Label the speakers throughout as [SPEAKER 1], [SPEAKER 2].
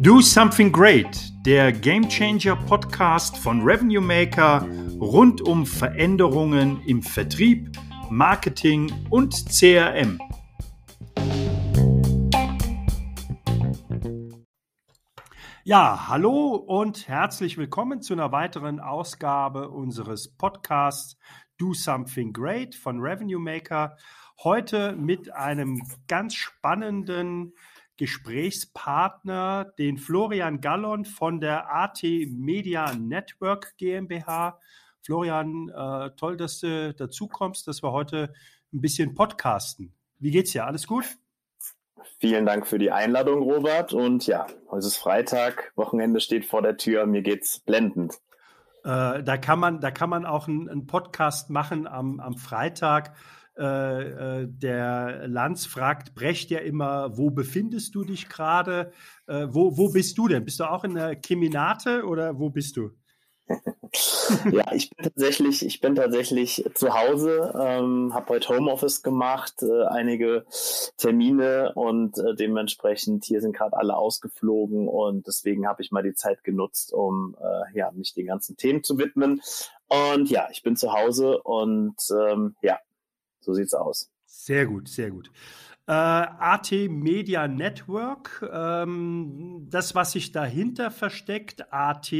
[SPEAKER 1] Do Something Great, der Game Changer Podcast von Revenue Maker rund um Veränderungen im Vertrieb, Marketing und CRM. Ja, hallo und herzlich willkommen zu einer weiteren Ausgabe unseres Podcasts Do Something Great von Revenue Maker. Heute mit einem ganz spannenden Gesprächspartner, den Florian Gallon von der AT Media Network GmbH. Florian, äh, toll, dass du dazu kommst, dass wir heute ein bisschen podcasten. Wie geht's dir? Alles gut?
[SPEAKER 2] Vielen Dank für die Einladung, Robert. Und ja, heute ist Freitag, Wochenende steht vor der Tür. Mir geht's blendend.
[SPEAKER 1] Äh, da kann man, da kann man auch einen, einen Podcast machen am, am Freitag äh, äh, der Lanz fragt Brecht ja immer, wo befindest du dich gerade? Äh, wo, wo bist du denn? Bist du auch in der Keminate oder wo bist du?
[SPEAKER 2] ja, ich bin tatsächlich, ich bin tatsächlich zu Hause, ähm, habe heute Homeoffice gemacht, äh, einige Termine und äh, dementsprechend hier sind gerade alle ausgeflogen und deswegen habe ich mal die Zeit genutzt, um äh, ja mich den ganzen Themen zu widmen. Und ja, ich bin zu Hause und ähm, ja, so sieht's aus.
[SPEAKER 1] Sehr gut, sehr gut. Äh, AT Media Network, ähm, das, was sich dahinter versteckt, AT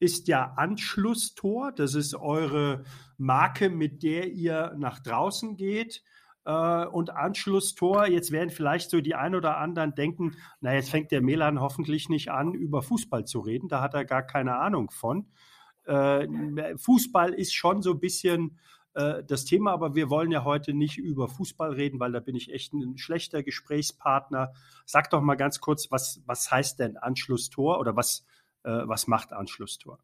[SPEAKER 1] ist ja Anschlusstor. Das ist eure Marke, mit der ihr nach draußen geht. Äh, und Anschlusstor, jetzt werden vielleicht so die ein oder anderen denken, na, jetzt fängt der Melan hoffentlich nicht an, über Fußball zu reden. Da hat er gar keine Ahnung von. Äh, Fußball ist schon so ein bisschen äh, das Thema, aber wir wollen ja heute nicht über Fußball reden, weil da bin ich echt ein schlechter Gesprächspartner. Sag doch mal ganz kurz, was, was heißt denn Anschlusstor oder was, äh, was macht Anschlusstor?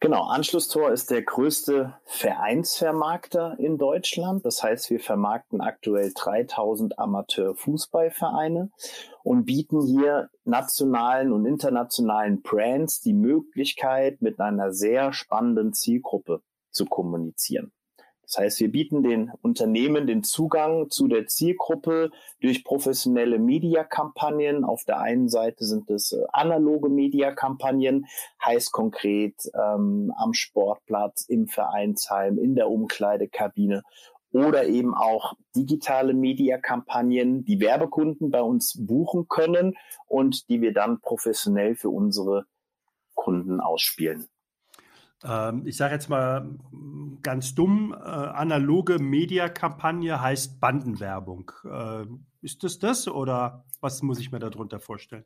[SPEAKER 2] Genau, Anschlusstor ist der größte Vereinsvermarkter in Deutschland. Das heißt, wir vermarkten aktuell 3000 Amateurfußballvereine und bieten hier nationalen und internationalen Brands die Möglichkeit, mit einer sehr spannenden Zielgruppe zu kommunizieren. Das heißt, wir bieten den Unternehmen den Zugang zu der Zielgruppe durch professionelle Mediakampagnen. Auf der einen Seite sind es äh, analoge Mediakampagnen, heißt konkret ähm, am Sportplatz, im Vereinsheim, in der Umkleidekabine oder eben auch digitale Mediakampagnen, die Werbekunden bei uns buchen können und die wir dann professionell für unsere Kunden ausspielen.
[SPEAKER 1] Ähm, ich sage jetzt mal ganz dumm, äh, analoge Mediakampagne heißt Bandenwerbung. Äh, ist das das oder was muss ich mir darunter vorstellen?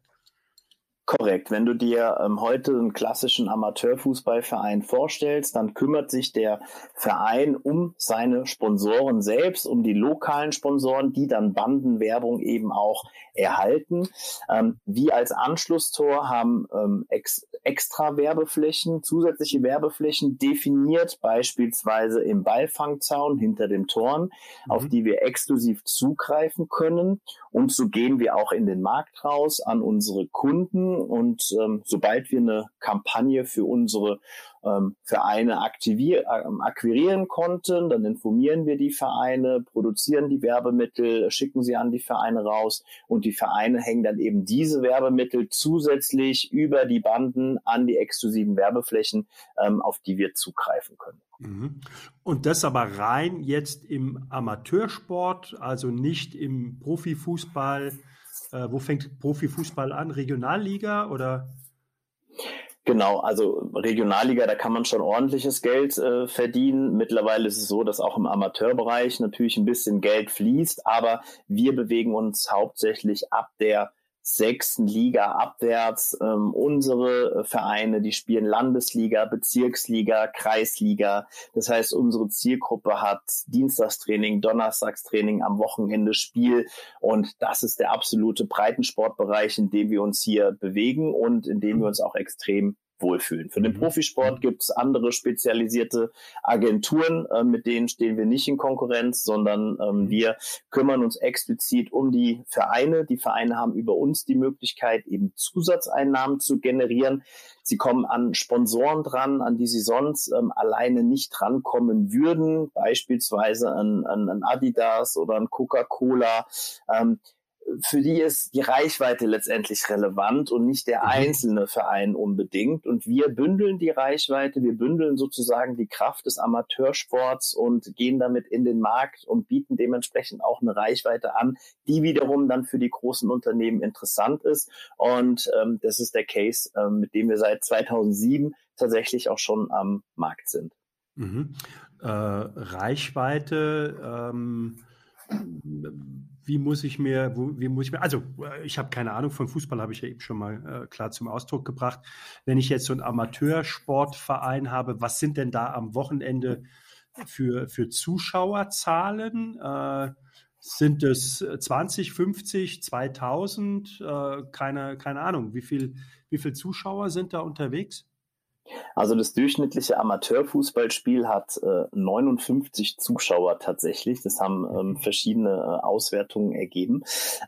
[SPEAKER 2] Korrekt. Wenn du dir ähm, heute einen klassischen Amateurfußballverein vorstellst, dann kümmert sich der Verein um seine Sponsoren selbst, um die lokalen Sponsoren, die dann Bandenwerbung eben auch erhalten. Ähm, wir als Anschlusstor haben ähm, ex extra Werbeflächen, zusätzliche Werbeflächen definiert, beispielsweise im Ballfangzaun hinter dem Toren, mhm. auf die wir exklusiv zugreifen können. Und so gehen wir auch in den Markt raus an unsere Kunden und ähm, sobald wir eine Kampagne für unsere ähm, Vereine aktivier ähm, akquirieren konnten, dann informieren wir die Vereine, produzieren die Werbemittel, schicken sie an die Vereine raus und die Vereine hängen dann eben diese Werbemittel zusätzlich über die Banden an die exklusiven Werbeflächen, ähm, auf die wir zugreifen können.
[SPEAKER 1] Mhm. Und das aber rein jetzt im Amateursport, also nicht im Profifußball. Äh, wo fängt Profifußball an? Regionalliga oder?
[SPEAKER 2] Genau, also Regionalliga, da kann man schon ordentliches Geld äh, verdienen. Mittlerweile ist es so, dass auch im Amateurbereich natürlich ein bisschen Geld fließt, aber wir bewegen uns hauptsächlich ab der sechsten Liga abwärts. Ähm, unsere Vereine, die spielen Landesliga, Bezirksliga, Kreisliga. Das heißt, unsere Zielgruppe hat Dienstagstraining, Donnerstagstraining, am Wochenende Spiel. Und das ist der absolute Breitensportbereich, in dem wir uns hier bewegen und in dem wir uns auch extrem wohlfühlen. Für den mhm. Profisport gibt es andere spezialisierte Agenturen, äh, mit denen stehen wir nicht in Konkurrenz, sondern ähm, mhm. wir kümmern uns explizit um die Vereine. Die Vereine haben über uns die Möglichkeit, eben Zusatzeinnahmen zu generieren. Sie kommen an Sponsoren dran, an die sie sonst ähm, alleine nicht rankommen würden, beispielsweise an, an, an Adidas oder an Coca-Cola. Ähm, für die ist die Reichweite letztendlich relevant und nicht der mhm. einzelne Verein unbedingt. Und wir bündeln die Reichweite, wir bündeln sozusagen die Kraft des Amateursports und gehen damit in den Markt und bieten dementsprechend auch eine Reichweite an, die wiederum dann für die großen Unternehmen interessant ist. Und ähm, das ist der Case, ähm, mit dem wir seit 2007 tatsächlich auch schon am Markt sind.
[SPEAKER 1] Mhm. Äh, Reichweite. Ähm wie muss ich mir, wie muss ich mir, also äh, ich habe keine Ahnung von Fußball, habe ich ja eben schon mal äh, klar zum Ausdruck gebracht. Wenn ich jetzt so einen Amateursportverein habe, was sind denn da am Wochenende für, für Zuschauerzahlen? Äh, sind es 20, 50, 2000? Äh, keine, keine Ahnung. Wie viel, wie viel Zuschauer sind da unterwegs?
[SPEAKER 2] Also das durchschnittliche Amateurfußballspiel hat äh, 59 Zuschauer tatsächlich. Das haben ähm, mhm. verschiedene äh, Auswertungen ergeben.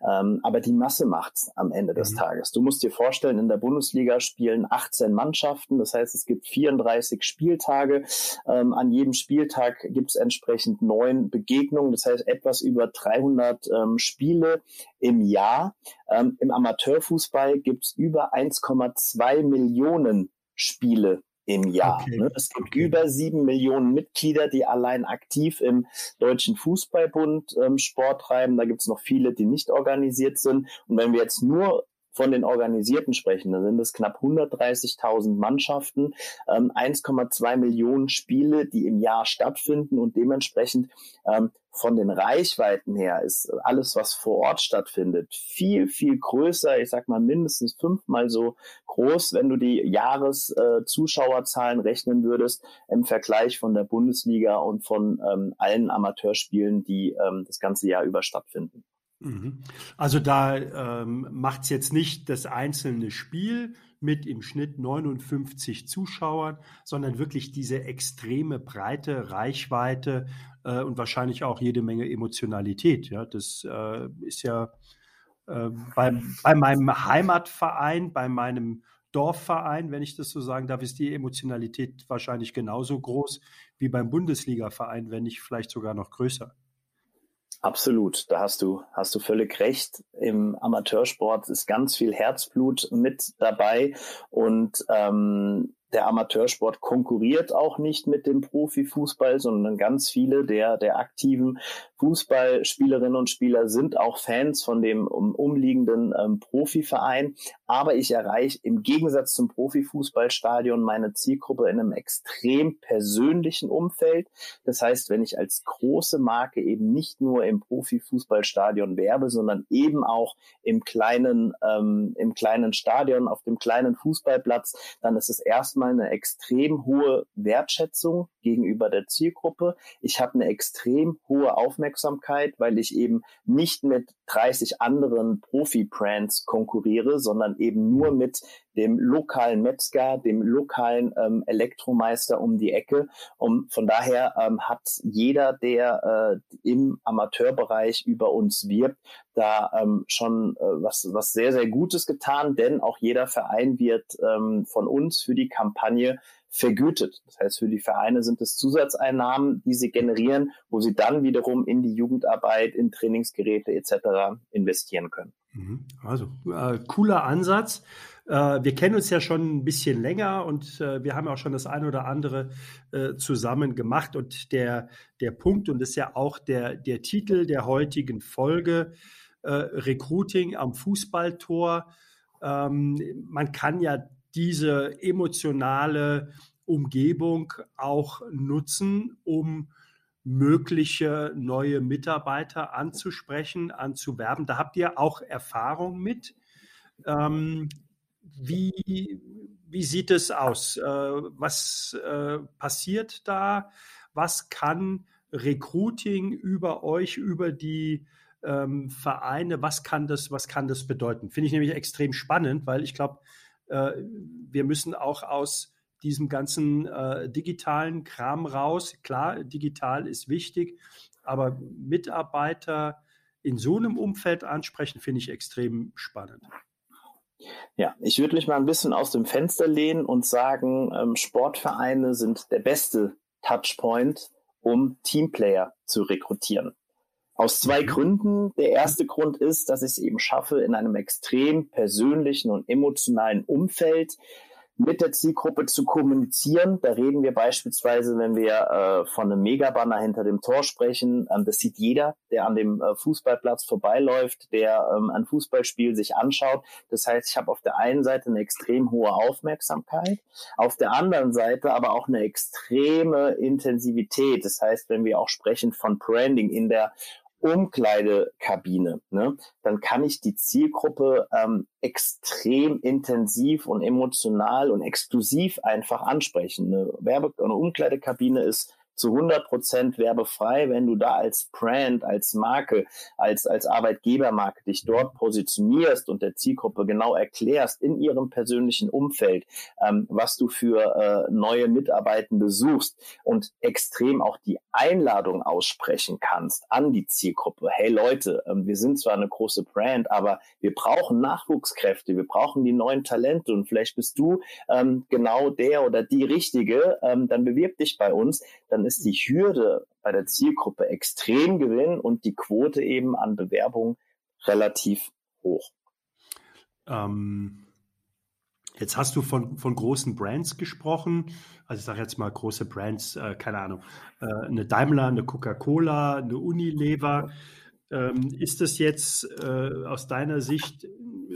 [SPEAKER 2] Ähm, aber die Masse macht's am Ende des mhm. Tages. Du musst dir vorstellen, in der Bundesliga spielen 18 Mannschaften. Das heißt, es gibt 34 Spieltage. Ähm, an jedem Spieltag gibt es entsprechend neun Begegnungen. Das heißt, etwas über 300 ähm, Spiele im Jahr. Ähm, Im Amateurfußball gibt es über 1,2 Millionen Spiele im Jahr. Okay. Ne? Es gibt okay. über sieben Millionen Mitglieder, die allein aktiv im Deutschen Fußballbund ähm, Sport treiben. Da gibt es noch viele, die nicht organisiert sind. Und wenn wir jetzt nur von den Organisierten sprechen, dann sind es knapp 130.000 Mannschaften, ähm, 1,2 Millionen Spiele, die im Jahr stattfinden und dementsprechend ähm, von den Reichweiten her ist alles, was vor Ort stattfindet, viel, viel größer. Ich sag mal mindestens fünfmal so groß, wenn du die Jahreszuschauerzahlen äh, rechnen würdest im Vergleich von der Bundesliga und von ähm, allen Amateurspielen, die ähm, das ganze Jahr über stattfinden.
[SPEAKER 1] Mhm. Also da ähm, macht es jetzt nicht das einzelne Spiel mit im Schnitt 59 Zuschauern, sondern wirklich diese extreme Breite, Reichweite äh, und wahrscheinlich auch jede Menge Emotionalität. Ja, das äh, ist ja äh, bei, bei meinem Heimatverein, bei meinem Dorfverein, wenn ich das so sagen darf, ist die Emotionalität wahrscheinlich genauso groß wie beim Bundesligaverein, wenn nicht vielleicht sogar noch größer.
[SPEAKER 2] Absolut, da hast du, hast du völlig recht. Im Amateursport ist ganz viel Herzblut mit dabei und ähm, der Amateursport konkurriert auch nicht mit dem Profifußball, sondern ganz viele der, der aktiven Fußballspielerinnen und Spieler sind auch Fans von dem um, umliegenden ähm, Profiverein. Aber ich erreiche im Gegensatz zum Profifußballstadion meine Zielgruppe in einem extrem persönlichen Umfeld. Das heißt, wenn ich als große Marke eben nicht nur im Profifußballstadion werbe, sondern eben auch im kleinen, ähm, im kleinen Stadion, auf dem kleinen Fußballplatz, dann ist es erstmal eine extrem hohe Wertschätzung gegenüber der Zielgruppe. Ich habe eine extrem hohe Aufmerksamkeit, weil ich eben nicht mit 30 anderen Profi-Brands konkurriere, sondern eben nur mit dem lokalen Metzger, dem lokalen ähm, Elektromeister um die Ecke. Und von daher ähm, hat jeder, der äh, im Amateurbereich über uns wirbt, da ähm, schon äh, was, was sehr, sehr Gutes getan, denn auch jeder Verein wird ähm, von uns für die Kampagne vergütet. Das heißt, für die Vereine sind es Zusatzeinnahmen, die sie generieren, wo sie dann wiederum in die Jugendarbeit, in Trainingsgeräte etc. investieren können.
[SPEAKER 1] Mhm. Also äh, cooler Ansatz. Äh, wir kennen uns ja schon ein bisschen länger und äh, wir haben auch schon das eine oder andere äh, zusammen gemacht. Und der, der Punkt, und das ist ja auch der, der Titel der heutigen Folge, Recruiting am Fußballtor. Ähm, man kann ja diese emotionale Umgebung auch nutzen, um mögliche neue Mitarbeiter anzusprechen, anzuwerben. Da habt ihr auch Erfahrung mit. Ähm, wie, wie sieht es aus? Äh, was äh, passiert da? Was kann Recruiting über euch, über die ähm, Vereine, was kann das, was kann das bedeuten? Finde ich nämlich extrem spannend, weil ich glaube, äh, wir müssen auch aus diesem ganzen äh, digitalen Kram raus. Klar, digital ist wichtig, aber Mitarbeiter in so einem Umfeld ansprechen, finde ich extrem spannend.
[SPEAKER 2] Ja, ich würde mich mal ein bisschen aus dem Fenster lehnen und sagen, ähm, Sportvereine sind der beste Touchpoint, um Teamplayer zu rekrutieren. Aus zwei mhm. Gründen. Der erste Grund ist, dass ich es eben schaffe, in einem extrem persönlichen und emotionalen Umfeld mit der Zielgruppe zu kommunizieren. Da reden wir beispielsweise, wenn wir äh, von einem Megabanner hinter dem Tor sprechen. Ähm, das sieht jeder, der an dem äh, Fußballplatz vorbeiläuft, der ähm, ein Fußballspiel sich anschaut. Das heißt, ich habe auf der einen Seite eine extrem hohe Aufmerksamkeit, auf der anderen Seite aber auch eine extreme Intensivität. Das heißt, wenn wir auch sprechen von Branding in der Umkleidekabine, ne, dann kann ich die Zielgruppe ähm, extrem intensiv und emotional und exklusiv einfach ansprechen. Eine Werbe- eine Umkleidekabine ist zu 100 Prozent werbefrei, wenn du da als Brand, als Marke, als, als Arbeitgebermarke dich dort positionierst und der Zielgruppe genau erklärst in ihrem persönlichen Umfeld, ähm, was du für äh, neue Mitarbeitende suchst und extrem auch die Einladung aussprechen kannst an die Zielgruppe. Hey Leute, ähm, wir sind zwar eine große Brand, aber wir brauchen Nachwuchskräfte, wir brauchen die neuen Talente und vielleicht bist du ähm, genau der oder die Richtige, ähm, dann bewirb dich bei uns, dann ist die Hürde bei der Zielgruppe extrem gering und die Quote eben an Bewerbungen relativ hoch.
[SPEAKER 1] Ähm, jetzt hast du von, von großen Brands gesprochen. Also ich sage jetzt mal große Brands, äh, keine Ahnung, äh, eine Daimler, eine Coca-Cola, eine Unilever. Ähm, ist das jetzt äh, aus deiner Sicht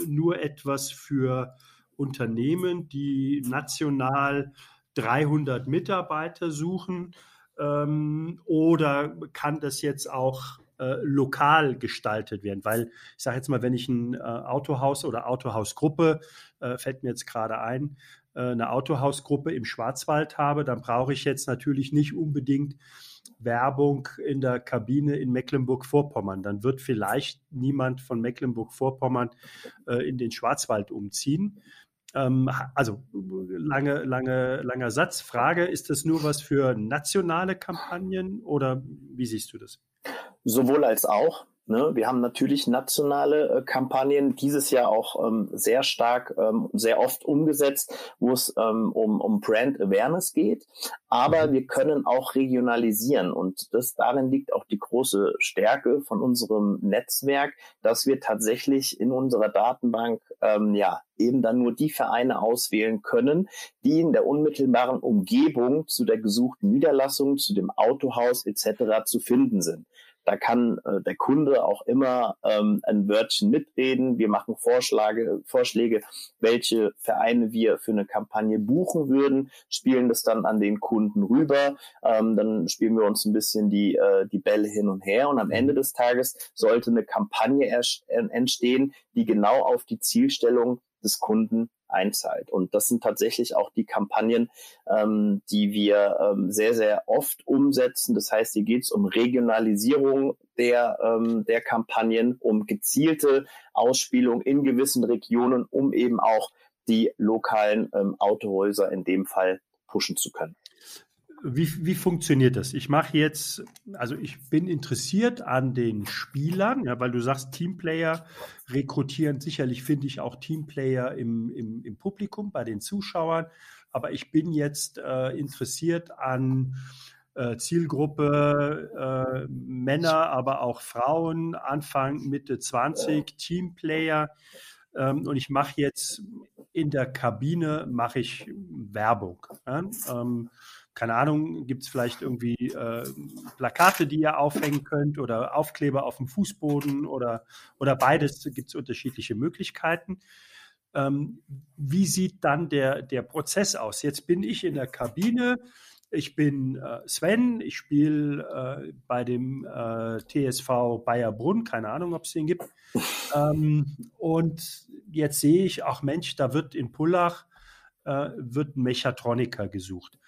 [SPEAKER 1] nur etwas für Unternehmen, die national 300 Mitarbeiter suchen? Ähm, oder kann das jetzt auch äh, lokal gestaltet werden? Weil ich sage jetzt mal, wenn ich ein äh, Autohaus oder Autohausgruppe, äh, fällt mir jetzt gerade ein, äh, eine Autohausgruppe im Schwarzwald habe, dann brauche ich jetzt natürlich nicht unbedingt Werbung in der Kabine in Mecklenburg-Vorpommern. Dann wird vielleicht niemand von Mecklenburg-Vorpommern äh, in den Schwarzwald umziehen. Ähm, also lange, lange, langer Satz. Frage, ist das nur was für nationale Kampagnen oder wie siehst du das?
[SPEAKER 2] Sowohl als auch. Ne? Wir haben natürlich nationale äh, Kampagnen, dieses Jahr auch ähm, sehr stark, ähm, sehr oft umgesetzt, wo es ähm, um, um Brand Awareness geht. Aber mhm. wir können auch regionalisieren und das darin liegt auch die große Stärke von unserem Netzwerk, dass wir tatsächlich in unserer Datenbank ähm, ja eben dann nur die Vereine auswählen können, die in der unmittelbaren Umgebung zu der gesuchten Niederlassung, zu dem Autohaus etc. zu finden sind. Da kann äh, der Kunde auch immer ähm, ein Wörtchen mitreden. Wir machen Vorschläge, Vorschläge, welche Vereine wir für eine Kampagne buchen würden, spielen das dann an den Kunden rüber. Ähm, dann spielen wir uns ein bisschen die, äh, die Bälle hin und her. Und am mhm. Ende des Tages sollte eine Kampagne entstehen, die genau auf die Zielstellung des Kunden einzahlt. Und das sind tatsächlich auch die Kampagnen, ähm, die wir ähm, sehr, sehr oft umsetzen. Das heißt, hier geht es um Regionalisierung der, ähm, der Kampagnen, um gezielte Ausspielung in gewissen Regionen, um eben auch die lokalen ähm, Autohäuser in dem Fall pushen zu können.
[SPEAKER 1] Wie, wie funktioniert das? Ich mache jetzt, also ich bin interessiert an den Spielern, ja, weil du sagst, Teamplayer rekrutieren. Sicherlich finde ich auch Teamplayer im, im, im Publikum, bei den Zuschauern. Aber ich bin jetzt äh, interessiert an äh, Zielgruppe äh, Männer, aber auch Frauen, Anfang, Mitte 20, Teamplayer. Ähm, und ich mache jetzt in der Kabine mache ich Werbung. Ja? Ähm, keine Ahnung, gibt es vielleicht irgendwie äh, Plakate, die ihr aufhängen könnt oder Aufkleber auf dem Fußboden oder, oder beides, gibt es unterschiedliche Möglichkeiten. Ähm, wie sieht dann der, der Prozess aus? Jetzt bin ich in der Kabine, ich bin äh, Sven, ich spiele äh, bei dem äh, TSV Bayerbrunn, keine Ahnung, ob es den gibt. Ähm, und jetzt sehe ich, ach Mensch, da wird in Pullach äh, wird ein Mechatroniker gesucht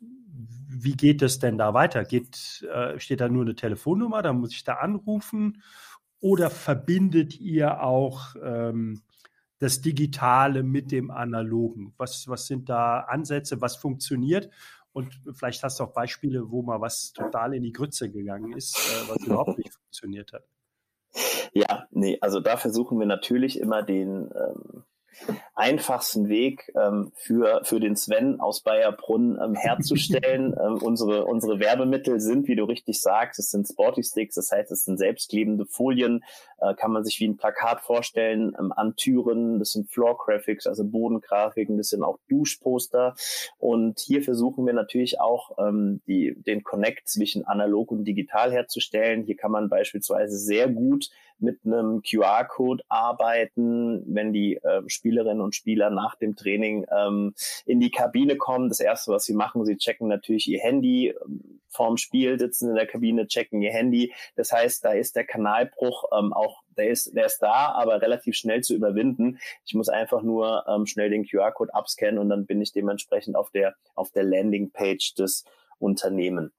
[SPEAKER 1] wie geht es denn da weiter? Geht, äh, steht da nur eine Telefonnummer, da muss ich da anrufen? Oder verbindet ihr auch ähm, das Digitale mit dem Analogen? Was, was sind da Ansätze, was funktioniert? Und vielleicht hast du auch Beispiele, wo mal was total in die Grütze gegangen ist, äh, was überhaupt nicht funktioniert hat.
[SPEAKER 2] Ja, nee, also da versuchen wir natürlich immer den, ähm, einfachsten Weg ähm, für, für den Sven aus Bayerbrunn ähm, herzustellen. ähm, unsere, unsere Werbemittel sind, wie du richtig sagst, es sind Sporty Sticks, das heißt, es sind selbstklebende Folien, äh, kann man sich wie ein Plakat vorstellen, ähm, an Türen, das sind Floor Graphics, also Bodengrafiken, das sind auch Duschposter. Und hier versuchen wir natürlich auch ähm, die, den Connect zwischen analog und digital herzustellen. Hier kann man beispielsweise sehr gut mit einem QR-Code arbeiten, wenn die äh, Spielerinnen und Spieler nach dem Training ähm, in die Kabine kommen. Das erste, was sie machen, sie checken natürlich ihr Handy ähm, vorm Spiel, sitzen in der Kabine, checken ihr Handy. Das heißt, da ist der Kanalbruch ähm, auch der ist, der ist da, aber relativ schnell zu überwinden. Ich muss einfach nur ähm, schnell den QR-Code abscannen und dann bin ich dementsprechend auf der auf der Landingpage des Unternehmens.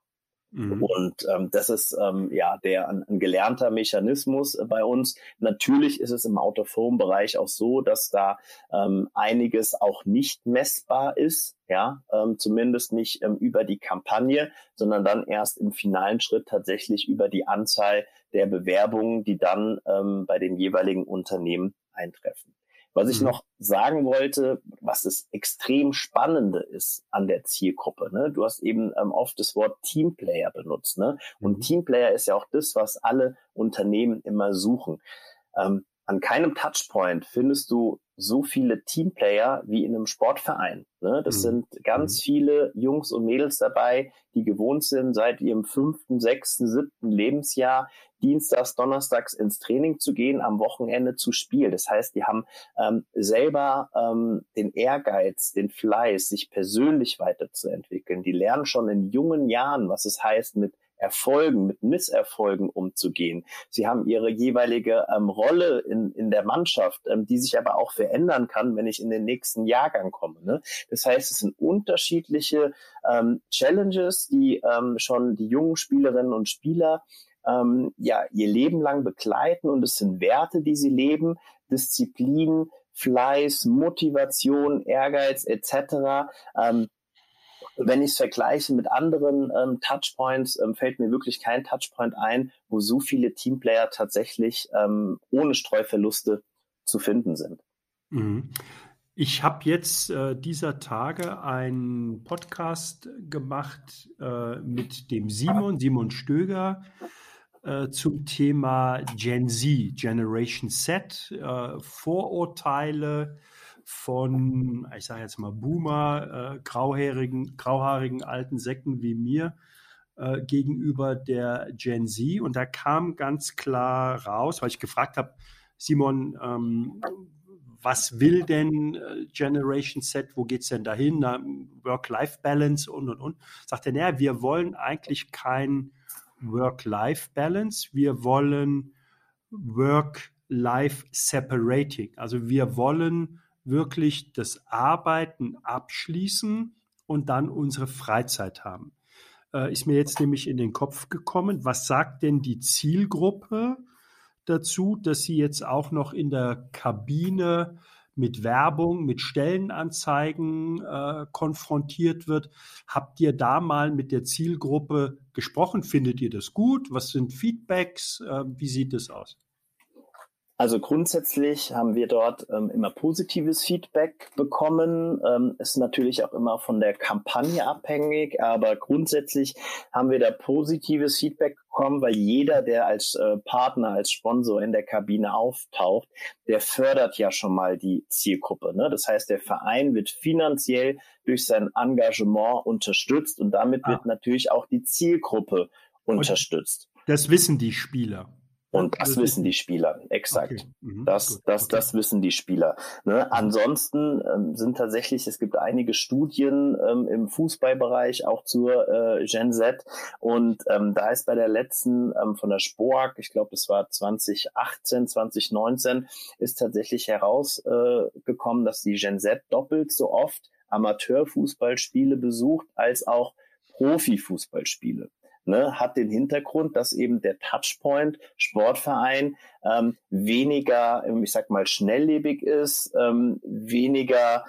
[SPEAKER 2] Mhm. Und ähm, das ist ähm, ja der ein, ein gelernter Mechanismus äh, bei uns. Natürlich ist es im Out-of-Home-Bereich auch so, dass da ähm, einiges auch nicht messbar ist, ja, ähm, zumindest nicht ähm, über die Kampagne, sondern dann erst im finalen Schritt tatsächlich über die Anzahl der Bewerbungen, die dann ähm, bei den jeweiligen Unternehmen eintreffen. Was ich mhm. noch sagen wollte, was das extrem Spannende ist an der Zielgruppe. Ne? Du hast eben ähm, oft das Wort Teamplayer benutzt. Ne? Und mhm. Teamplayer ist ja auch das, was alle Unternehmen immer suchen. Ähm, an keinem Touchpoint findest du so viele Teamplayer wie in einem Sportverein. Ne? Das mhm. sind ganz mhm. viele Jungs und Mädels dabei, die gewohnt sind, seit ihrem fünften, sechsten, siebten Lebensjahr dienstags, donnerstags ins Training zu gehen, am Wochenende zu spielen. Das heißt, die haben ähm, selber ähm, den Ehrgeiz, den Fleiß, sich persönlich weiterzuentwickeln. Die lernen schon in jungen Jahren, was es heißt, mit Erfolgen, mit Misserfolgen umzugehen. Sie haben ihre jeweilige ähm, Rolle in, in der Mannschaft, ähm, die sich aber auch verändern kann, wenn ich in den nächsten Jahrgang komme. Ne? Das heißt, es sind unterschiedliche ähm, Challenges, die ähm, schon die jungen Spielerinnen und Spieler ähm, ja ihr Leben lang begleiten und es sind Werte, die sie leben, Disziplin, Fleiß, Motivation, Ehrgeiz etc. Ähm, wenn ich es vergleiche mit anderen ähm, Touchpoints, ähm, fällt mir wirklich kein Touchpoint ein, wo so viele Teamplayer tatsächlich ähm, ohne Streuverluste zu finden sind.
[SPEAKER 1] Mhm. Ich habe jetzt äh, dieser Tage einen Podcast gemacht äh, mit dem Simon, Simon Stöger, äh, zum Thema Gen Z, Generation Z, äh, Vorurteile, von, ich sage jetzt mal Boomer, äh, grauhaarigen, grauhaarigen alten Säcken wie mir äh, gegenüber der Gen Z. Und da kam ganz klar raus, weil ich gefragt habe, Simon, ähm, was will denn äh, Generation Z, wo geht es denn dahin? Work-Life-Balance und, und, und. Sagt er, naja, wir wollen eigentlich kein Work-Life-Balance, wir wollen Work-Life-Separating. Also wir wollen wirklich das Arbeiten abschließen und dann unsere Freizeit haben. Äh, ist mir jetzt nämlich in den Kopf gekommen, was sagt denn die Zielgruppe dazu, dass sie jetzt auch noch in der Kabine mit Werbung, mit Stellenanzeigen äh, konfrontiert wird. Habt ihr da mal mit der Zielgruppe gesprochen? Findet ihr das gut? Was sind Feedbacks? Äh, wie sieht es aus?
[SPEAKER 2] Also grundsätzlich haben wir dort ähm, immer positives Feedback bekommen. Ähm, ist natürlich auch immer von der Kampagne abhängig, aber grundsätzlich haben wir da positives Feedback bekommen, weil jeder, der als äh, Partner, als Sponsor in der Kabine auftaucht, der fördert ja schon mal die Zielgruppe. Ne? Das heißt, der Verein wird finanziell durch sein Engagement unterstützt und damit ah. wird natürlich auch die Zielgruppe unterstützt.
[SPEAKER 1] Und das wissen die Spieler.
[SPEAKER 2] Und das wissen die Spieler, exakt. Okay. Mhm. Das, das, okay. das wissen die Spieler. Ne? Ansonsten ähm, sind tatsächlich, es gibt einige Studien ähm, im Fußballbereich auch zur äh, Gen Z. Und ähm, da ist bei der letzten ähm, von der Spoag, ich glaube, das war 2018, 2019, ist tatsächlich herausgekommen, äh, dass die Gen Z doppelt so oft Amateurfußballspiele besucht als auch Profifußballspiele. Ne, hat den Hintergrund, dass eben der Touchpoint Sportverein ähm, weniger, ähm, ich sag mal, schnelllebig ist, ähm, weniger,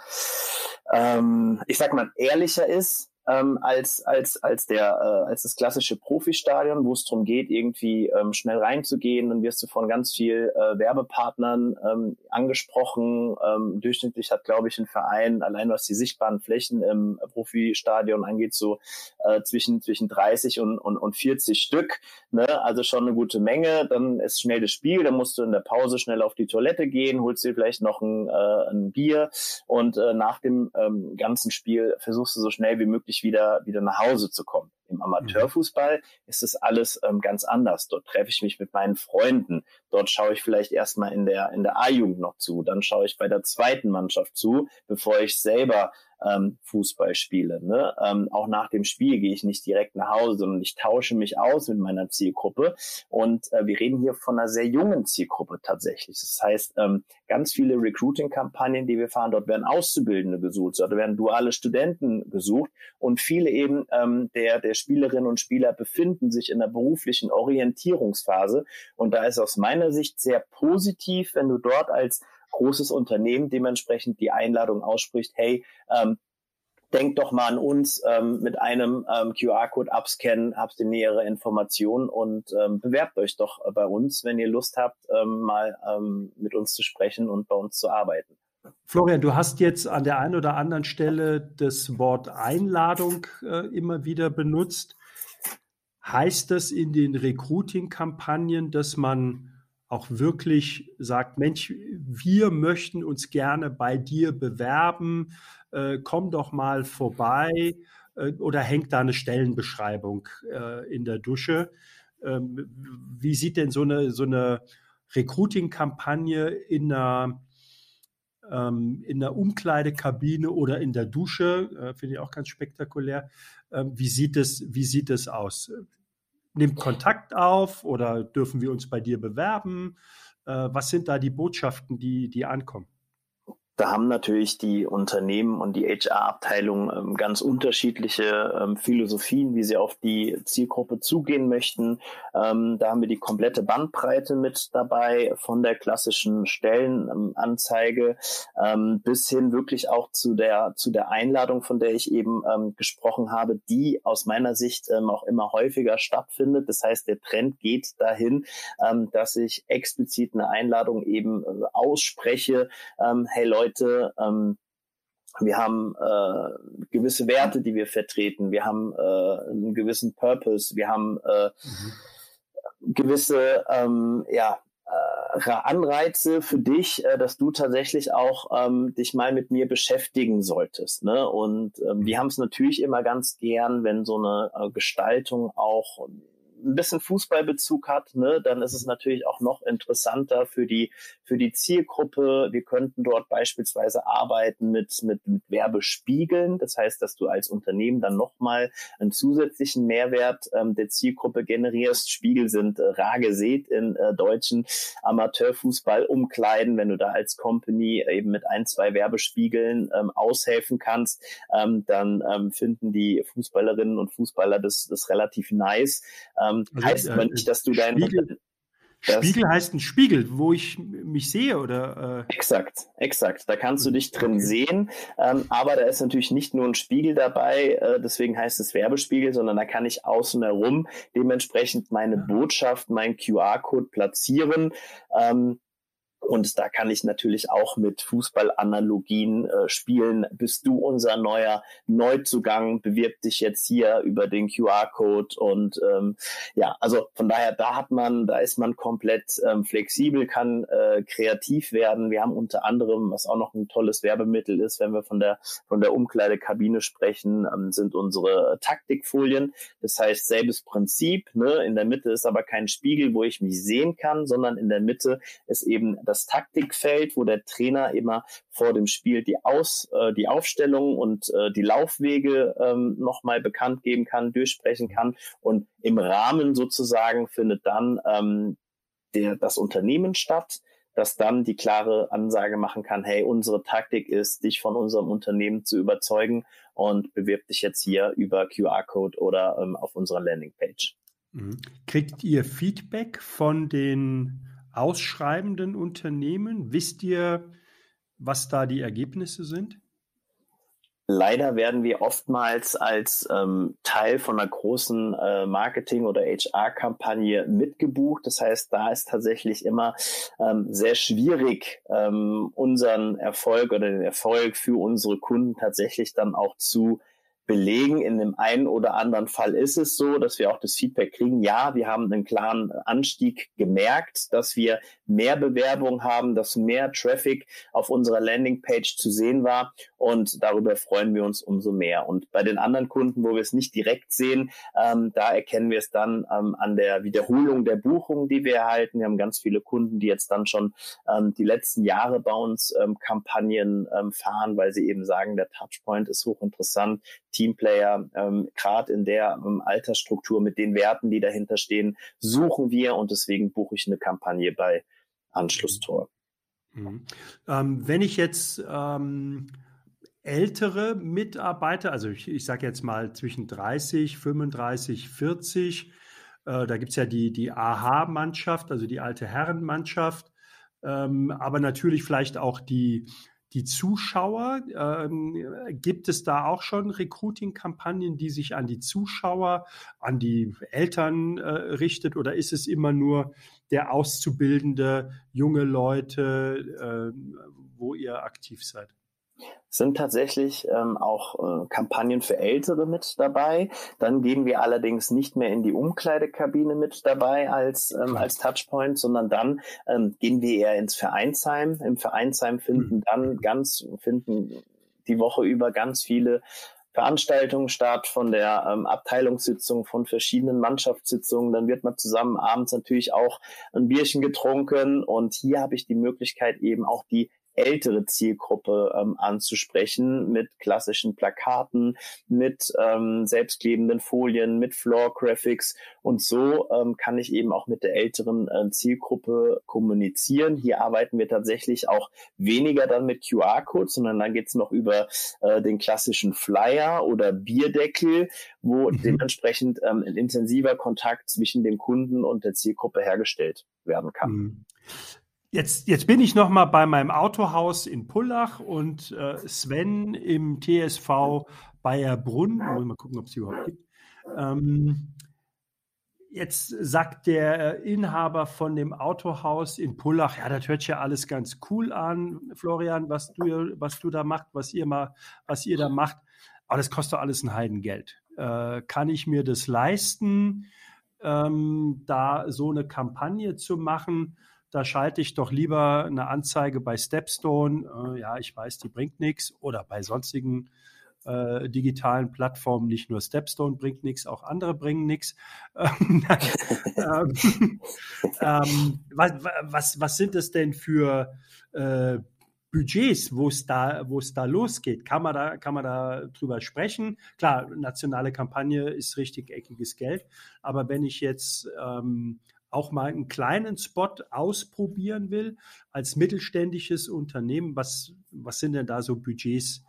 [SPEAKER 2] ähm, ich sag mal, ehrlicher ist ähm, als, als, als, der, äh, als das klassische Profistadion, wo es darum geht, irgendwie ähm, schnell reinzugehen. Dann wirst du von ganz viel äh, Werbepartnern ähm, angesprochen. Ähm, durchschnittlich hat, glaube ich, ein Verein, allein was die sichtbaren Flächen im Profistadion angeht, so äh, zwischen, zwischen 30 und, und, und 40 Stück. Ne? Also schon eine gute Menge. Dann ist schnell das Spiel, dann musst du in der Pause schnell auf die Toilette gehen, holst dir vielleicht noch ein, äh, ein Bier und äh, nach dem ähm, ganzen Spiel versuchst du so schnell wie möglich wieder, wieder nach Hause zu kommen. Im Amateurfußball ist es alles ähm, ganz anders. Dort treffe ich mich mit meinen Freunden. Dort schaue ich vielleicht erstmal in der, in der A-Jugend noch zu. Dann schaue ich bei der zweiten Mannschaft zu, bevor ich selber ähm, Fußball spiele. Ne? Ähm, auch nach dem Spiel gehe ich nicht direkt nach Hause, sondern ich tausche mich aus mit meiner Zielgruppe. Und äh, wir reden hier von einer sehr jungen Zielgruppe tatsächlich. Das heißt, ähm, ganz viele Recruiting-Kampagnen, die wir fahren, dort werden Auszubildende gesucht, dort werden duale Studenten gesucht und viele eben ähm, der, der Spielerinnen und Spieler befinden sich in der beruflichen Orientierungsphase. Und da ist aus meiner Sicht sehr positiv, wenn du dort als großes Unternehmen dementsprechend die Einladung ausspricht, hey, ähm, denkt doch mal an uns ähm, mit einem ähm, QR-Code abscannen, habt ihr nähere Informationen und ähm, bewerbt euch doch bei uns, wenn ihr Lust habt, ähm, mal ähm, mit uns zu sprechen und bei uns zu arbeiten.
[SPEAKER 1] Florian, du hast jetzt an der einen oder anderen Stelle das Wort Einladung äh, immer wieder benutzt. Heißt das in den Recruiting-Kampagnen, dass man auch wirklich sagt, Mensch, wir möchten uns gerne bei dir bewerben, äh, komm doch mal vorbei äh, oder hängt da eine Stellenbeschreibung äh, in der Dusche? Ähm, wie sieht denn so eine, so eine Recruiting-Kampagne in einer ähm, in der Umkleidekabine oder in der Dusche, äh, finde ich auch ganz spektakulär. Ähm, wie, wie sieht es aus? Nimmt Kontakt auf oder dürfen wir uns bei dir bewerben? Äh, was sind da die Botschaften, die, die ankommen?
[SPEAKER 2] Da haben natürlich die Unternehmen und die HR-Abteilung ähm, ganz unterschiedliche ähm, Philosophien, wie sie auf die Zielgruppe zugehen möchten. Ähm, da haben wir die komplette Bandbreite mit dabei, von der klassischen Stellenanzeige ähm, bis hin wirklich auch zu der, zu der Einladung, von der ich eben ähm, gesprochen habe, die aus meiner Sicht ähm, auch immer häufiger stattfindet. Das heißt, der Trend geht dahin, dass ich explizit eine Einladung eben äh, ausspreche. hey Leute, Leute, ähm, wir haben äh, gewisse Werte, die wir vertreten. Wir haben äh, einen gewissen Purpose. Wir haben äh, mhm. gewisse ähm, ja, äh, Anreize für dich, äh, dass du tatsächlich auch ähm, dich mal mit mir beschäftigen solltest. Ne? Und ähm, wir mhm. haben es natürlich immer ganz gern, wenn so eine äh, Gestaltung auch ein bisschen Fußballbezug hat, ne, dann ist es natürlich auch noch interessanter für die, für die Zielgruppe. Wir könnten dort beispielsweise arbeiten mit, mit, mit Werbespiegeln. Das heißt, dass du als Unternehmen dann nochmal einen zusätzlichen Mehrwert ähm, der Zielgruppe generierst. Spiegel sind äh, rar gesät in äh, deutschen Amateurfußball umkleiden. Wenn du da als Company eben mit ein, zwei Werbespiegeln ähm, aushelfen kannst, ähm, dann ähm, finden die Fußballerinnen und Fußballer das, das relativ nice. Ähm, also, heißt aber nicht, dass du deinen.
[SPEAKER 1] Spiegel, Spiegel heißt ein Spiegel, wo ich mich sehe, oder?
[SPEAKER 2] Äh? Exakt, exakt. Da kannst du dich drin okay. sehen. Ähm, aber da ist natürlich nicht nur ein Spiegel dabei, äh, deswegen heißt es Werbespiegel, sondern da kann ich außen herum dementsprechend meine Botschaft, mein QR-Code platzieren. Ähm, und da kann ich natürlich auch mit Fußballanalogien äh, spielen. Bist du unser neuer Neuzugang? Bewirb dich jetzt hier über den QR-Code. Und ähm, ja, also von daher, da hat man, da ist man komplett ähm, flexibel, kann äh, kreativ werden. Wir haben unter anderem, was auch noch ein tolles Werbemittel ist, wenn wir von der von der Umkleidekabine sprechen, ähm, sind unsere Taktikfolien. Das heißt, selbes Prinzip. Ne? In der Mitte ist aber kein Spiegel, wo ich mich sehen kann, sondern in der Mitte ist eben das Taktikfeld, wo der Trainer immer vor dem Spiel die Aus, äh, die Aufstellung und äh, die Laufwege ähm, nochmal bekannt geben kann, durchsprechen kann. Und im Rahmen sozusagen findet dann ähm, der, das Unternehmen statt das dann die klare Ansage machen kann, hey, unsere Taktik ist, dich von unserem Unternehmen zu überzeugen und bewirb dich jetzt hier über QR-Code oder ähm, auf unserer Landingpage.
[SPEAKER 1] Mhm. Kriegt ihr Feedback von den ausschreibenden Unternehmen? Wisst ihr, was da die Ergebnisse sind?
[SPEAKER 2] Leider werden wir oftmals als ähm, Teil von einer großen äh, Marketing- oder HR-Kampagne mitgebucht. Das heißt, da ist tatsächlich immer ähm, sehr schwierig, ähm, unseren Erfolg oder den Erfolg für unsere Kunden tatsächlich dann auch zu belegen. In dem einen oder anderen Fall ist es so, dass wir auch das Feedback kriegen, ja, wir haben einen klaren Anstieg gemerkt, dass wir mehr Bewerbung haben, dass mehr Traffic auf unserer Landingpage zu sehen war und darüber freuen wir uns umso mehr. Und bei den anderen Kunden, wo wir es nicht direkt sehen, ähm, da erkennen wir es dann ähm, an der Wiederholung der Buchungen, die wir erhalten. Wir haben ganz viele Kunden, die jetzt dann schon ähm, die letzten Jahre bei uns ähm, Kampagnen ähm, fahren, weil sie eben sagen, der Touchpoint ist hochinteressant Teamplayer, ähm, gerade in der Altersstruktur mit den Werten, die dahinter stehen, suchen wir und deswegen buche ich eine Kampagne bei Anschlusstor.
[SPEAKER 1] Mhm. Ähm, wenn ich jetzt ähm, ältere Mitarbeiter, also ich, ich sage jetzt mal zwischen 30, 35, 40, äh, da gibt es ja die, die AHA-Mannschaft, also die alte Herrenmannschaft, ähm, aber natürlich vielleicht auch die die Zuschauer, ähm, gibt es da auch schon Recruiting-Kampagnen, die sich an die Zuschauer, an die Eltern äh, richtet oder ist es immer nur der auszubildende junge Leute, äh, wo ihr aktiv seid?
[SPEAKER 2] Sind tatsächlich ähm, auch äh, Kampagnen für Ältere mit dabei. Dann gehen wir allerdings nicht mehr in die Umkleidekabine mit dabei als, ähm, als Touchpoint, sondern dann ähm, gehen wir eher ins Vereinsheim. Im Vereinsheim finden mhm. dann ganz, finden die Woche über ganz viele Veranstaltungen statt, von der ähm, Abteilungssitzung, von verschiedenen Mannschaftssitzungen. Dann wird man zusammen abends natürlich auch ein Bierchen getrunken. Und hier habe ich die Möglichkeit, eben auch die ältere Zielgruppe ähm, anzusprechen mit klassischen Plakaten, mit ähm, selbstklebenden Folien, mit Floor Graphics und so ähm, kann ich eben auch mit der älteren äh, Zielgruppe kommunizieren. Hier arbeiten wir tatsächlich auch weniger dann mit QR-Codes, sondern dann geht's noch über äh, den klassischen Flyer oder Bierdeckel, wo mhm. dementsprechend ähm, ein intensiver Kontakt zwischen dem Kunden und der Zielgruppe hergestellt werden kann. Mhm.
[SPEAKER 1] Jetzt, jetzt bin ich noch mal bei meinem Autohaus in Pullach und äh, Sven im TSV Bayerbrunn. Mal gucken, ob es überhaupt gibt. Ähm, jetzt sagt der Inhaber von dem Autohaus in Pullach, ja, das hört sich ja alles ganz cool an, Florian, was du, was du da macht, was ihr mal, was ihr da macht. Aber das kostet alles ein Heidengeld. Äh, kann ich mir das leisten, ähm, da so eine Kampagne zu machen? Da schalte ich doch lieber eine Anzeige bei Stepstone, äh, ja, ich weiß, die bringt nichts, oder bei sonstigen äh, digitalen Plattformen, nicht nur Stepstone bringt nichts, auch andere bringen nichts. ähm, ähm, was, was, was sind es denn für äh, Budgets, wo es da, da losgeht? Kann man da, kann man da drüber sprechen? Klar, nationale Kampagne ist richtig eckiges Geld, aber wenn ich jetzt ähm, auch mal einen kleinen Spot ausprobieren will als mittelständisches Unternehmen, was, was sind denn da so Budgets,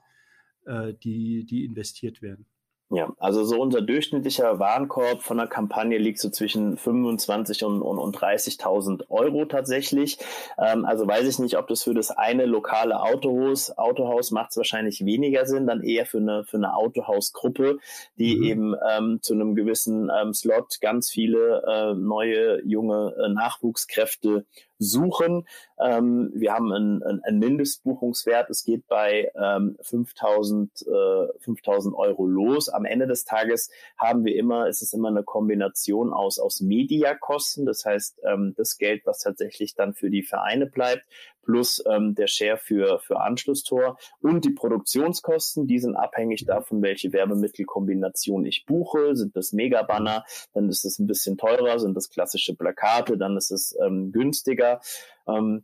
[SPEAKER 1] äh, die, die investiert werden?
[SPEAKER 2] Ja, also so unser durchschnittlicher Warenkorb von der Kampagne liegt so zwischen 25 und, und, und 30.000 Euro tatsächlich. Ähm, also weiß ich nicht, ob das für das eine lokale Autohaus, Autohaus macht es wahrscheinlich weniger Sinn, dann eher für eine, für eine Autohausgruppe, die mhm. eben ähm, zu einem gewissen ähm, Slot ganz viele äh, neue, junge äh, Nachwuchskräfte suchen. Ähm, wir haben einen, einen Mindestbuchungswert. Es geht bei ähm, 5000, äh, 5000 Euro los. Am Ende des Tages haben wir immer, es ist immer eine Kombination aus, aus Mediakosten. Das heißt, ähm, das Geld, was tatsächlich dann für die Vereine bleibt, plus ähm, der Share für, für Anschlusstor und die Produktionskosten, die sind abhängig davon, welche Werbemittelkombination ich buche. Sind das Megabanner, dann ist es ein bisschen teurer, sind das klassische Plakate, dann ist es ähm, günstiger. Ähm,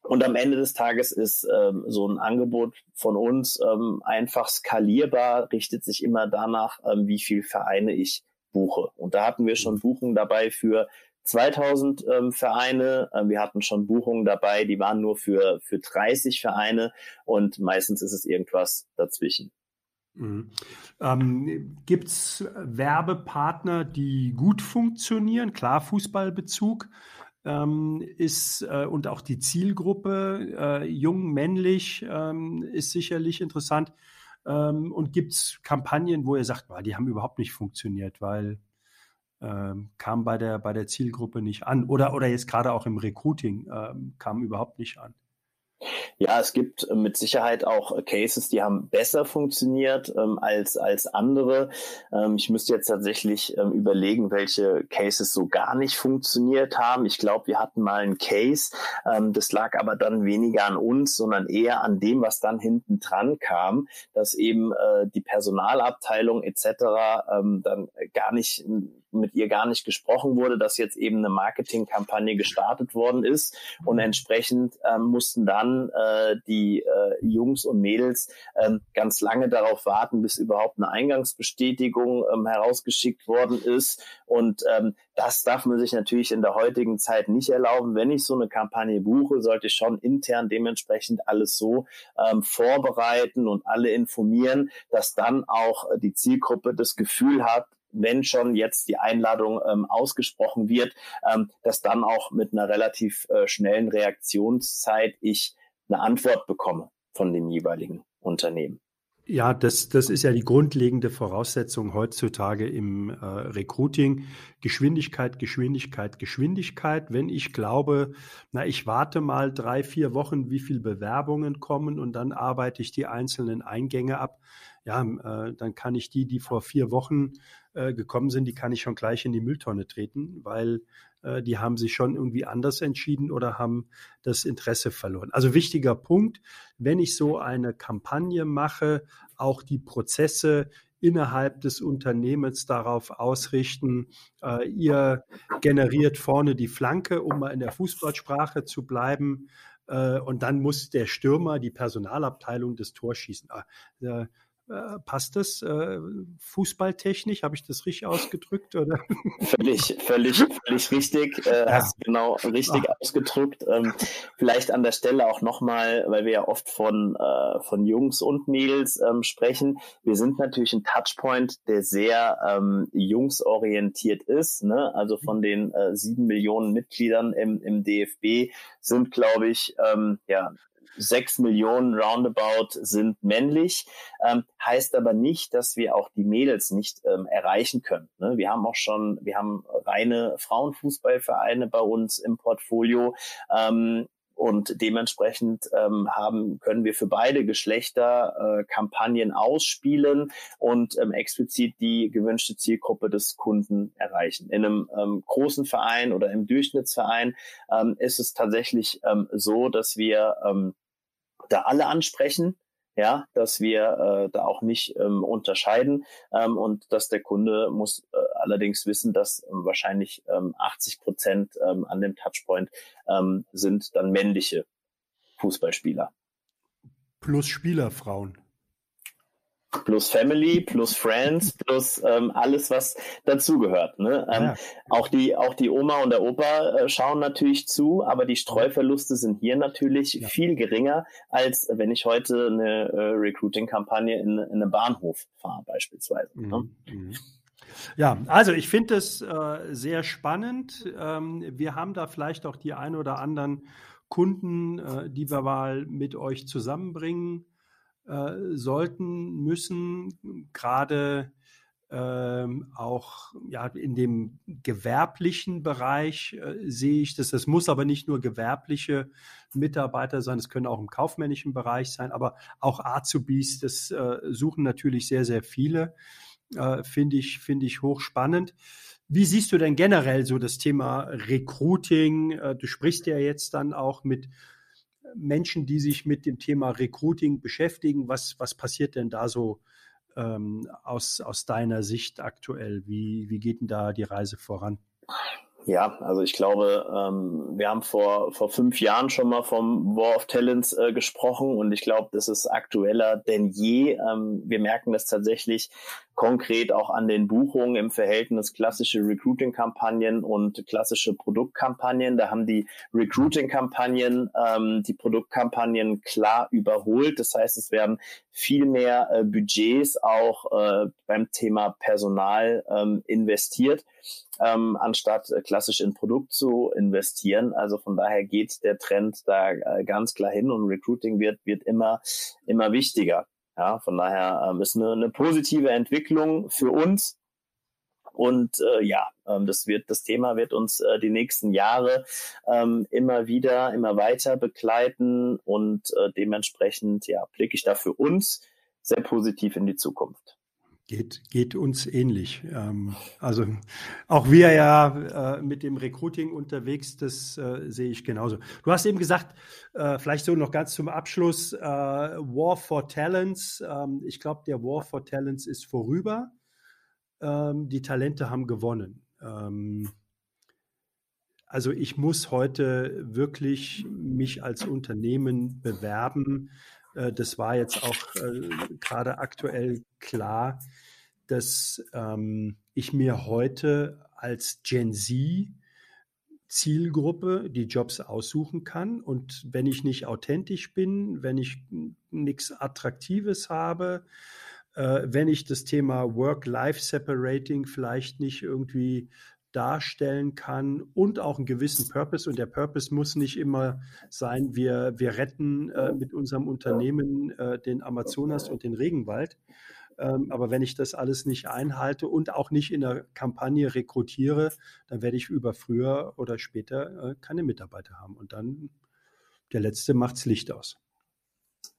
[SPEAKER 2] und am Ende des Tages ist ähm, so ein Angebot von uns ähm, einfach skalierbar, richtet sich immer danach, ähm, wie viel Vereine ich buche. Und da hatten wir schon Buchungen dabei für 2000 ähm, Vereine. Ähm, wir hatten schon Buchungen dabei, die waren nur für, für 30 Vereine und meistens ist es irgendwas dazwischen.
[SPEAKER 1] Mhm. Ähm, Gibt es Werbepartner, die gut funktionieren? Klar, Fußballbezug ähm, ist äh, und auch die Zielgruppe, äh, jung, männlich, ähm, ist sicherlich interessant. Ähm, und gibt es Kampagnen, wo ihr sagt, die haben überhaupt nicht funktioniert, weil ähm, kam bei der, bei der Zielgruppe nicht an? Oder, oder jetzt gerade auch im Recruiting ähm, kam überhaupt nicht an?
[SPEAKER 2] Ja, es gibt äh, mit Sicherheit auch äh, Cases, die haben besser funktioniert ähm, als, als andere. Ähm, ich müsste jetzt tatsächlich ähm, überlegen, welche Cases so gar nicht funktioniert haben. Ich glaube, wir hatten mal einen Case, ähm, das lag aber dann weniger an uns, sondern eher an dem, was dann hinten dran kam, dass eben äh, die Personalabteilung etc. Ähm, dann gar nicht mit ihr gar nicht gesprochen wurde, dass jetzt eben eine Marketingkampagne gestartet worden ist und entsprechend ähm, mussten dann äh, die äh, Jungs und Mädels ähm, ganz lange darauf warten, bis überhaupt eine Eingangsbestätigung ähm, herausgeschickt worden ist und ähm, das darf man sich natürlich in der heutigen Zeit nicht erlauben. Wenn ich so eine Kampagne buche, sollte ich schon intern dementsprechend alles so ähm, vorbereiten und alle informieren, dass dann auch die Zielgruppe das Gefühl hat, wenn schon jetzt die Einladung ähm, ausgesprochen wird, ähm, dass dann auch mit einer relativ äh, schnellen Reaktionszeit ich eine Antwort bekomme von dem jeweiligen Unternehmen.
[SPEAKER 1] Ja, das, das ist ja die grundlegende Voraussetzung heutzutage im äh, Recruiting. Geschwindigkeit, Geschwindigkeit, Geschwindigkeit. Wenn ich glaube, na, ich warte mal drei, vier Wochen, wie viele Bewerbungen kommen und dann arbeite ich die einzelnen Eingänge ab, ja, äh, dann kann ich die, die vor vier Wochen äh, gekommen sind, die kann ich schon gleich in die Mülltonne treten, weil äh, die haben sich schon irgendwie anders entschieden oder haben das Interesse verloren. Also wichtiger Punkt, wenn ich so eine Kampagne mache, auch die Prozesse innerhalb des Unternehmens darauf ausrichten, äh, ihr generiert vorne die Flanke, um mal in der Fußballsprache zu bleiben. Äh, und dann muss der Stürmer, die Personalabteilung, das Tor schießen. Äh, äh, passt das äh, fußballtechnisch? Habe ich das richtig ausgedrückt? Oder?
[SPEAKER 2] Völlig, völlig, völlig richtig. Äh, ja. Hast genau richtig Ach. ausgedrückt. Ähm, vielleicht an der Stelle auch nochmal, weil wir ja oft von, äh, von Jungs und Mädels ähm, sprechen. Wir sind natürlich ein Touchpoint, der sehr ähm, jungsorientiert ist. Ne? Also von den äh, sieben Millionen Mitgliedern im, im DFB sind, glaube ich, ähm, ja, sechs Millionen roundabout sind männlich, ähm, heißt aber nicht, dass wir auch die Mädels nicht ähm, erreichen können. Ne? Wir haben auch schon, wir haben reine Frauenfußballvereine bei uns im Portfolio. Ähm, und dementsprechend ähm, haben, können wir für beide Geschlechter äh, Kampagnen ausspielen und ähm, explizit die gewünschte Zielgruppe des Kunden erreichen. In einem ähm, großen Verein oder im Durchschnittsverein ähm, ist es tatsächlich ähm, so, dass wir ähm, da alle ansprechen, ja, dass wir äh, da auch nicht ähm, unterscheiden ähm, und dass der Kunde muss äh, allerdings wissen, dass ähm, wahrscheinlich ähm, 80 Prozent ähm, an dem Touchpoint ähm, sind dann männliche Fußballspieler.
[SPEAKER 1] Plus Spielerfrauen
[SPEAKER 2] plus Family, plus Friends, plus ähm, alles, was dazugehört. Ne? Ähm, ja. Auch die, auch die Oma und der Opa äh, schauen natürlich zu, aber die Streuverluste sind hier natürlich ja. viel geringer, als wenn ich heute eine äh, Recruiting-Kampagne in, in einen Bahnhof fahre, beispielsweise. Ne? Mhm.
[SPEAKER 1] Ne? Ja, also ich finde es äh, sehr spannend. Ähm, wir haben da vielleicht auch die ein oder anderen Kunden, äh, die wir mal mit euch zusammenbringen äh, sollten, müssen, gerade ähm, auch ja, in dem gewerblichen Bereich äh, sehe ich das. Das muss aber nicht nur gewerbliche Mitarbeiter sein, es können auch im kaufmännischen Bereich sein, aber auch Azubis, das äh, suchen natürlich sehr, sehr viele. Äh, Finde ich, finde ich hochspannend. Wie siehst du denn generell so das Thema Recruiting? Äh, du sprichst ja jetzt dann auch mit Menschen, die sich mit dem Thema Recruiting beschäftigen. Was, was passiert denn da so ähm, aus, aus deiner Sicht aktuell? Wie, wie geht denn da die Reise voran?
[SPEAKER 2] Ja, also ich glaube, ähm, wir haben vor, vor fünf Jahren schon mal vom War of Talents äh, gesprochen und ich glaube, das ist aktueller denn je. Ähm, wir merken das tatsächlich konkret auch an den Buchungen im Verhältnis klassische Recruiting-Kampagnen und klassische Produktkampagnen. Da haben die Recruiting-Kampagnen ähm, die Produktkampagnen klar überholt. Das heißt, es werden viel mehr äh, Budgets auch äh, beim Thema Personal ähm, investiert ähm, anstatt äh, klassisch in Produkt zu investieren. Also von daher geht der Trend da äh, ganz klar hin und Recruiting wird, wird immer, immer wichtiger. Ja, von daher ähm, ist eine, eine positive Entwicklung für uns. Und äh, ja, ähm, das wird das Thema wird uns äh, die nächsten Jahre ähm, immer wieder, immer weiter begleiten und äh, dementsprechend ja blicke ich da für uns sehr positiv in die Zukunft.
[SPEAKER 1] Geht, geht uns ähnlich. Ähm, also auch wir ja äh, mit dem Recruiting unterwegs, das äh, sehe ich genauso. Du hast eben gesagt, äh, vielleicht so noch ganz zum Abschluss, äh, War for Talents. Ähm, ich glaube, der War for Talents ist vorüber. Ähm, die Talente haben gewonnen. Ähm, also ich muss heute wirklich mich als Unternehmen bewerben das war jetzt auch äh, gerade aktuell klar, dass ähm, ich mir heute als Gen Z Zielgruppe die Jobs aussuchen kann. Und wenn ich nicht authentisch bin, wenn ich nichts Attraktives habe, äh, wenn ich das Thema Work-Life-Separating vielleicht nicht irgendwie darstellen kann und auch einen gewissen Purpose. Und der Purpose muss nicht immer sein, wir, wir retten äh, mit unserem Unternehmen äh, den Amazonas und den Regenwald. Ähm, aber wenn ich das alles nicht einhalte und auch nicht in der Kampagne rekrutiere, dann werde ich über früher oder später äh, keine Mitarbeiter haben. Und dann der Letzte macht's Licht aus.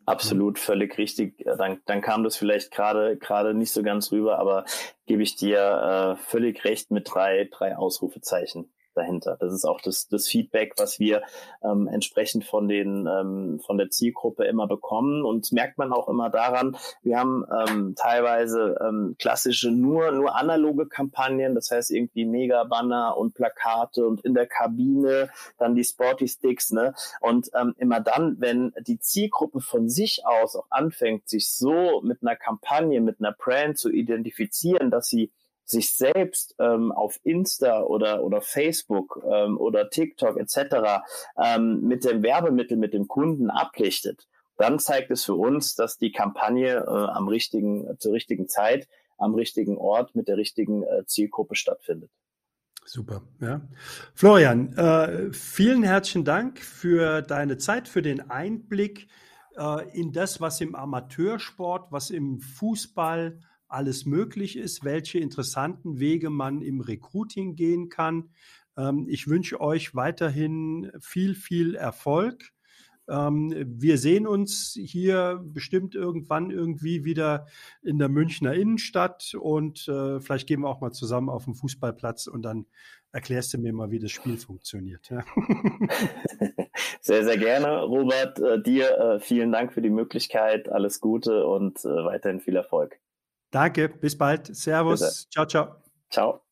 [SPEAKER 2] Absolut, völlig richtig. Dann, dann kam das vielleicht gerade gerade nicht so ganz rüber, aber gebe ich dir äh, völlig recht mit drei drei Ausrufezeichen dahinter. Das ist auch das, das Feedback, was wir ähm, entsprechend von den ähm, von der Zielgruppe immer bekommen und merkt man auch immer daran. Wir haben ähm, teilweise ähm, klassische nur nur analoge Kampagnen, das heißt irgendwie Mega Banner und Plakate und in der Kabine dann die Sporty Sticks, ne? Und ähm, immer dann, wenn die Zielgruppe von sich aus auch anfängt, sich so mit einer Kampagne, mit einer Brand zu identifizieren, dass sie sich selbst ähm, auf Insta oder, oder Facebook ähm, oder TikTok etc. Ähm, mit dem Werbemittel, mit dem Kunden ablichtet, dann zeigt es für uns, dass die Kampagne äh, am richtigen, zur richtigen Zeit, am richtigen Ort mit der richtigen äh, Zielgruppe stattfindet.
[SPEAKER 1] Super, ja. Florian, äh, vielen herzlichen Dank für deine Zeit, für den Einblick äh, in das, was im Amateursport, was im Fußball alles möglich ist, welche interessanten Wege man im Recruiting gehen kann. Ähm, ich wünsche euch weiterhin viel, viel Erfolg. Ähm, wir sehen uns hier bestimmt irgendwann irgendwie wieder in der Münchner Innenstadt und äh, vielleicht gehen wir auch mal zusammen auf den Fußballplatz und dann erklärst du mir mal, wie das Spiel funktioniert. Ja.
[SPEAKER 2] Sehr, sehr gerne, Robert. Äh, dir äh, vielen Dank für die Möglichkeit. Alles Gute und weiterhin viel Erfolg.
[SPEAKER 1] Danke, bis bald. Servus. Bitte. Ciao, ciao. Ciao.